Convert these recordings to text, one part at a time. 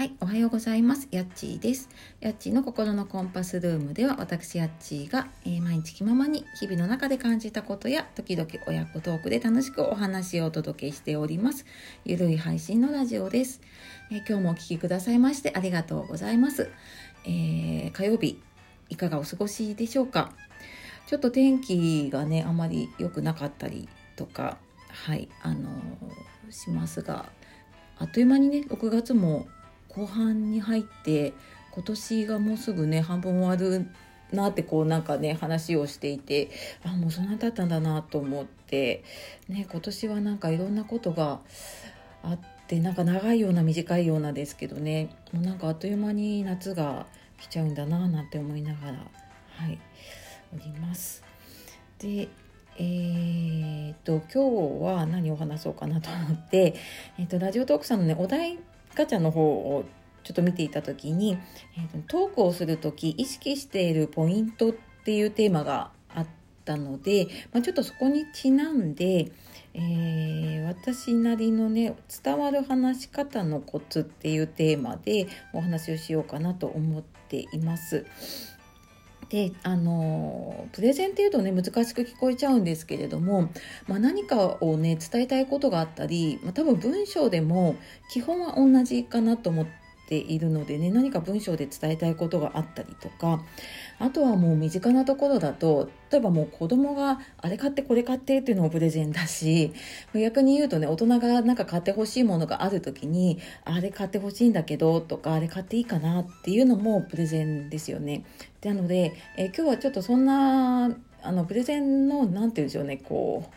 はい、おはようございます。やっちーです。やっちーの心のコンパスルームでは、私やっちーが、えー、毎日気ままに日々の中で感じたことや、時々親子トークで楽しくお話をお届けしております。ゆるい配信のラジオです。えー、今日もお聴きくださいましてありがとうございます。えー、火曜日、いかがお過ごしでしょうか？ちょっと天気がね、あまり良くなかったりとか、はい、あのしますが、あっという間にね、6月も後半に入って今年がもうすぐね半分終わるなってこうなんかね話をしていてあもうそんな経ったんだなと思ってね今年はなんかいろんなことがあってなんか長いような短いようなですけどねもうなんかあっという間に夏が来ちゃうんだななんて思いながらはいおります。でえーと、今日は何を話そうかなと思って、えーとラジオトークさんのねお題ガチャの方をちょっと見ていた時に、えー、トークをする時意識しているポイントっていうテーマがあったので、まあ、ちょっとそこにちなんで、えー、私なりのね伝わる話し方のコツっていうテーマでお話をしようかなと思っています。であのプレゼンっていうとね難しく聞こえちゃうんですけれども、まあ、何かをね伝えたいことがあったり、まあ、多分文章でも基本は同じかなと思ってているのでね何か文章で伝えたいことがあったりとかあとはもう身近なところだと例えばもう子供があれ買ってこれ買ってっていうのもプレゼンだし逆に言うとね大人がなんか買ってほしいものがある時にあれ買ってほしいんだけどとかあれ買っていいかなっていうのもプレゼンですよね。なので、え今日はちょっとそんなあのプレゼンの何て言うんでしょうねこう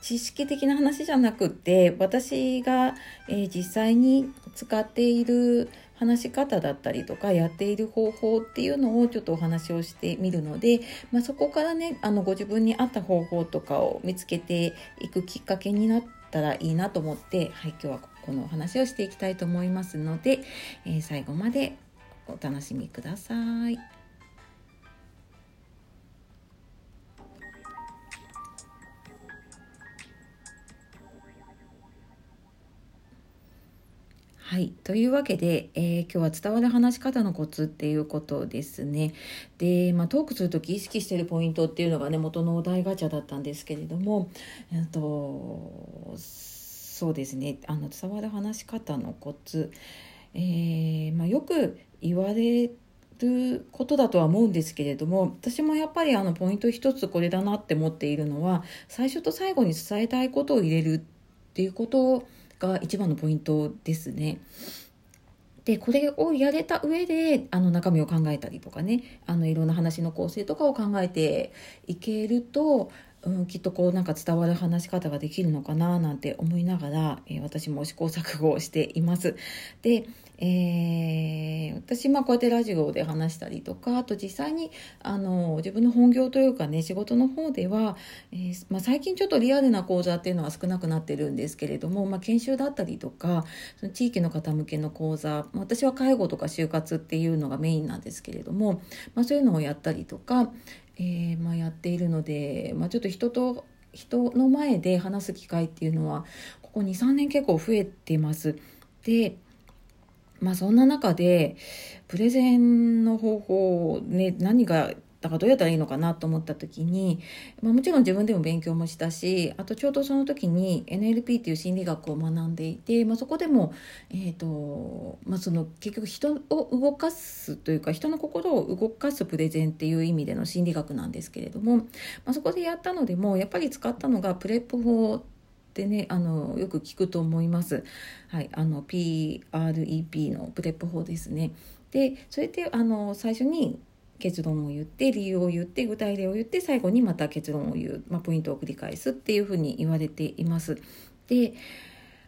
知識的な話じゃなくって私が、えー、実際に使っている話し方だったりとかやっている方法っていうのをちょっとお話をしてみるので、まあ、そこからねあのご自分に合った方法とかを見つけていくきっかけになったらいいなと思って、はい、今日はこのお話をしていきたいと思いますので、えー、最後までお楽しみください。はい。というわけで、えー、今日は伝わる話し方のコツっていうことですね。で、まあ、トークする時意識してるポイントっていうのがね、元のお題ガチャだったんですけれども、えっと、そうですね、あの、伝わる話し方のコツ、えー、まあ、よく言われることだとは思うんですけれども私もやっぱりあのポイント一つこれだなって思っているのは最初と最後に伝えたいことを入れるっていうことが一番のポイントですね。でこれをやれた上であの中身を考えたりとかねあのいろんな話の構成とかを考えていけると、うん、きっとこうなんか伝わる話し方ができるのかななんて思いながら、えー、私も試行錯誤をしています。で、えー、私、まあ、こうやってラジオで話したりとかあと実際にあの自分の本業というかね仕事の方では、えー、まあ、最近ちょっとリアルな講座っていうのは少なくなってるんですけれども、まあ、研修だったりとかその地域の方向けの講座、私は介護とか就活っていうのがメインなんですけれども、まそういうのをやったりとか、えまやっているので、まちょっと人と人の前で話す機会っていうのはここ23年結構増えてます。でまあそんな中でプレゼンの方法ね何がだからどうやったらいいのかなと思った時に、まあ、もちろん自分でも勉強もしたしあとちょうどその時に NLP っていう心理学を学んでいて、まあ、そこでも、えーとまあ、その結局人を動かすというか人の心を動かすプレゼンっていう意味での心理学なんですけれども、まあ、そこでやったのでもやっぱり使ったのが PREP 法ってねあのよく聞くと思います。はい、あの PREP のプレップ法ですね。でそれであの最初に結論を言って理由を言って具体例を言って最後にまた結論を言う、まあ、ポイントを繰り返すっていうふうに言われています。で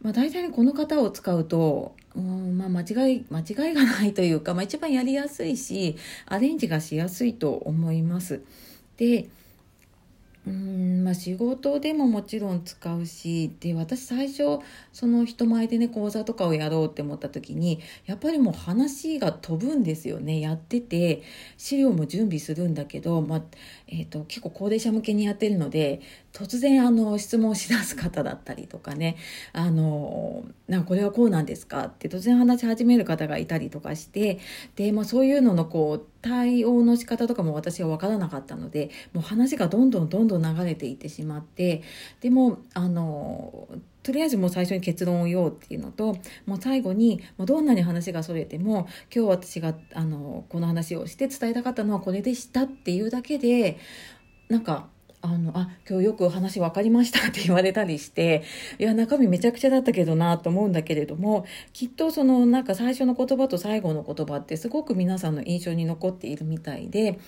まあ、大体この法を使うと、うんまあ、間違い間違いがないというか、まあ、一番やりやすいしアレンジがしやすいと思います。でうんまあ、仕事でももちろん使うしで私最初その人前でね講座とかをやろうって思った時にやっぱりもう話が飛ぶんですよね。やってて資料も準備するんだけど、まあえーと、結構高齢者向けにやってるので突然あの質問しだす方だったりとかねあのなこれはこうなんですかって突然話し始める方がいたりとかしてで、まあ、そういうののこう対応の仕方とかも私は分からなかったのでもう話がどんどんどんどん流れていってしまってでもあのとりあえずもう最初に結論を言おうっていうのともう最後にもうどんなに話がそれても今日私があのこの話をして伝えたかったのはこれでしたっていうだけでなんかあの、あ、今日よく話分かりましたって言われたりして、いや、中身めちゃくちゃだったけどなと思うんだけれども、きっとそのなんか最初の言葉と最後の言葉ってすごく皆さんの印象に残っているみたいで、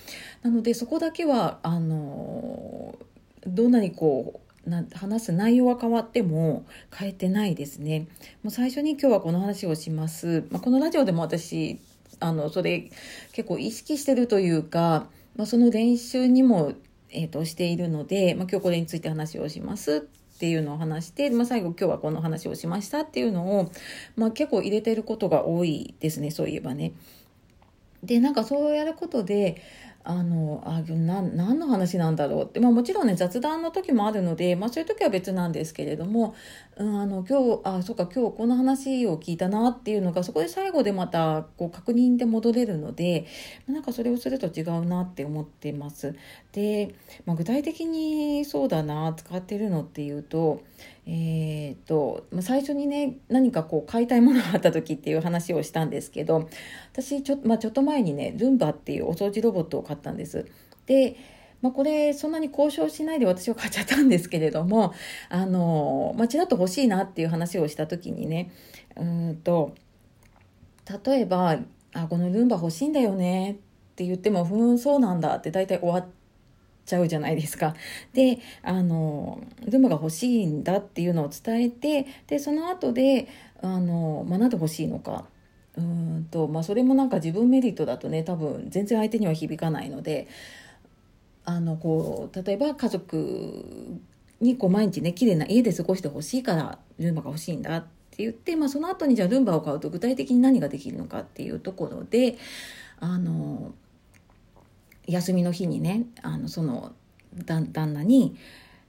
なのでそこだけは、あの、どんなにこう、な話す内容は変わっても変えてないですね。もう最初に今日はこの話をします。まあ、このラジオでも私、あの、それ結構意識してるというか、まあ、その練習にもえーと、しているので、まあ、今日これについて話をしますっていうのを話して、まあ、最後今日はこの話をしましたっていうのを、まあ、結構入れてることが多いですねそういえばね。でなんかそうやることであのあな何の話なんだろうって、まあ、もちろんね雑談の時もあるので、まあ、そういう時は別なんですけれども、うん、あの今日あそうか今日この話を聞いたなっていうのがそこで最後でまたこう確認で戻れるのでなんかそれをすると違うなって思ってます。で、まあ、具体的にそうだな使ってるのっていうとえーとま、最初にね何かこう買いたいものがあった時っていう話をしたんですけど私ちょ,、まあ、ちょっと前にねルンバっていうお掃除ロボットを買ったんです。でまあ、これそんなに交渉しないで私は買っちゃったんですけれどもあの、まあ、ちらっと欲しいなっていう話をした時にねうんと例えばあ「このルンバ欲しいんだよね」って言っても「ふんそうなんだ」って大体終わって。ちゃうじゃないですか。であのルンバが欲しいんだっていうのを伝えてでその後であの、まあ、なんで欲しいのかうんと、まあ、それもなんか自分メリットだとね多分全然相手には響かないのであのこう例えば家族にこう毎日ね綺麗な家で過ごしてほしいからルンバが欲しいんだって言って、まあ、その後にじゃあルンバを買うと具体的に何ができるのかっていうところであの休みの日にねあのその旦那に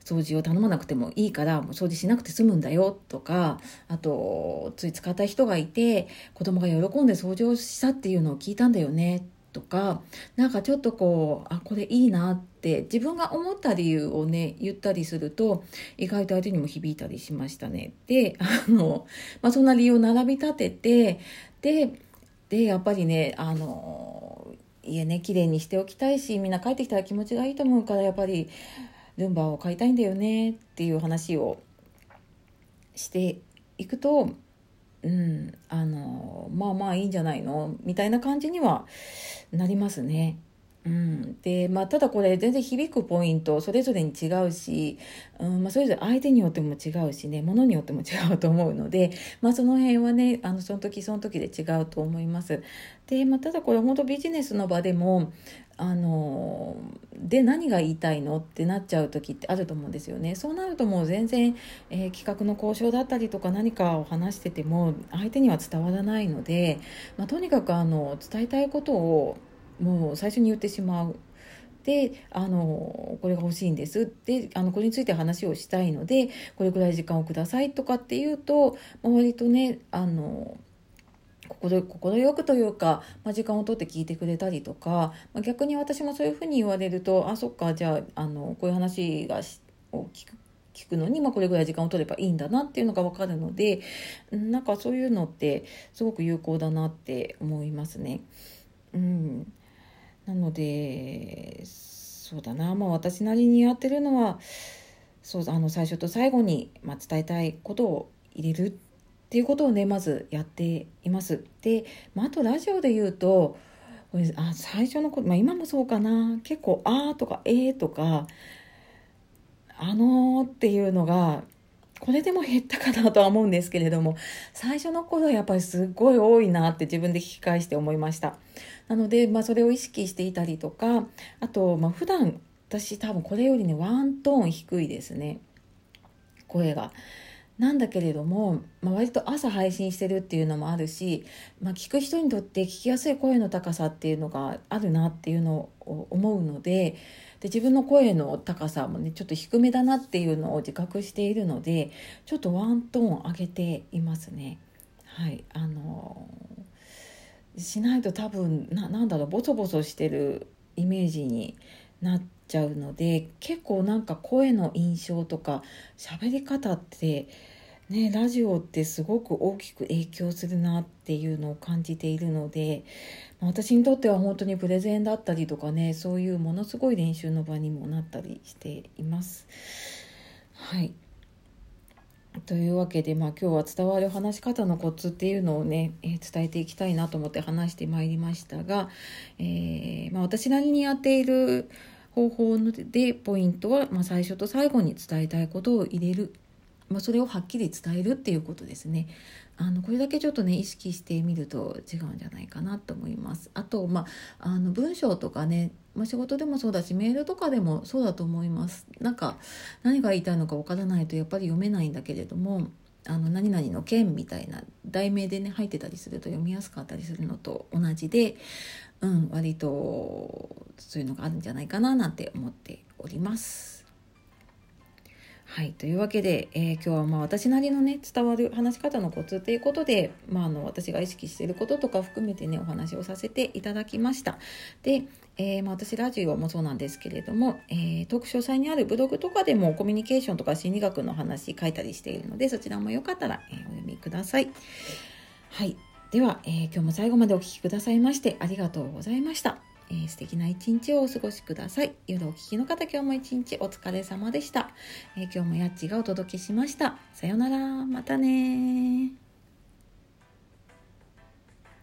掃除を頼まなくてもいいからもう掃除しなくて済むんだよとかあとつい使った人がいて子供が喜んで掃除をしたっていうのを聞いたんだよねとかなんかちょっとこうあこれいいなって自分が思った理由をね言ったりすると意外と相手にも響いたりしましたね。であの、まあ、そんな理由を並び立ててででやっぱりねあの家ね綺麗にしておきたいしみんな帰ってきたら気持ちがいいと思うからやっぱりルンバを買いたいんだよねっていう話をしていくとうんあのまあまあいいんじゃないのみたいな感じにはなりますね。うん、で、まあ、ただこれ全然響くポイントそれぞれに違うし、うんまあ、それぞれ相手によっても違うしねものによっても違うと思うので、まあ、その辺はねあのその時その時で違うと思います。で、まあ、ただこれ本当ビジネスの場でもあので何が言いたいのってなっちゃう時ってあると思うんですよね。そうなるともう全然、えー、企画の交渉だったりとか何かを話してても相手には伝わらないので、まあ、とにかくあの伝えたいことをもう最初に言ってしまう。であのこれが欲しいんですであのこれについて話をしたいのでこれぐらい時間をくださいとかっていうと、ま、割とねあの心よくというか、まあ、時間を取って聞いてくれたりとか、まあ、逆に私もそういうふうに言われるとあそっかじゃああのこういう話がを聞く聞くのに、まあ、これぐらい時間を取ればいいんだなっていうのが分かるのでなんかそういうのってすごく有効だなって思いますね。うんなのでそうだな。まあ私なりにやってるのはそうあの最初と最後に、まあ、伝えたいことを入れるっていうことをねまずやっています。で、まあ、あとラジオで言うとこれあ最初のこと、まあ、今もそうかな。結構「あ」とか「えー」とか「あのー」っていうのがこれでも減ったかなとは思うんですけれども最初の頃はやっぱりすっごい多いなって自分で聞き返して思いました。なので、まあ、それを意識していたりとかあと、まあ、普段私多分これよりねワントーン低いですね声が。なんだけれども、まあ、割と朝配信してるっていうのもあるし、まあ、聞く人にとって聞きやすい声の高さっていうのがあるなっていうのを思うのでで自分の声の高さもねちょっと低めだなっていうのを自覚しているのでちょっとワントーン上げていますね。はいあのしないと多分ななんだろうボソボソしてるイメージになっちゃうので結構なんか声の印象とか喋り方ってねラジオってすごく大きく影響するなっていうのを感じているので私にとっては本当にプレゼンだったりとかねそういうものすごい練習の場にもなったりしています。はいというわけで、まあ、今日は伝わる話し方のコツっていうのをね、えー、伝えていきたいなと思って話してまいりましたが、えー、まあ、私なりにやっている方法でポイントは、まあ、最初と最後に伝えたいことを入れる、まあ、それをはっきり伝えるっていうことですね。あのこれだけちょっとね意識してみると違うんじゃないかなと思います。あと、まあ、あの文章とかね、まあ、仕事でもそうだしメールとかでもそうだと思います。なんか何が言いたいのかわからないとやっぱり読めないんだけれどもあの何々の件みたいな題名でね入ってたりすると読みやすかったりするのと同じで、うん、割とそういうのがあるんじゃないかななんて思っております。はい、というわけで、えー、今日はまあ私なりのね伝わる話し方のコツということで、まあ、あの私が意識していることとか含めてねお話をさせていただきました。で、えー、まあ、私ラジオもそうなんですけれども、えー、トーク詳細にあるブログとかでもコミュニケーションとか心理学の話書いたりしているのでそちらもよかったら、えお読みください。はい、では、え今日も最後までお聴きくださいましてありがとうございました。えー、素敵な一日をお過ごしください。夜お聞きの方、今日も一日お疲れ様でした。えー、今日もやっちがお届けしました。さようなら。またね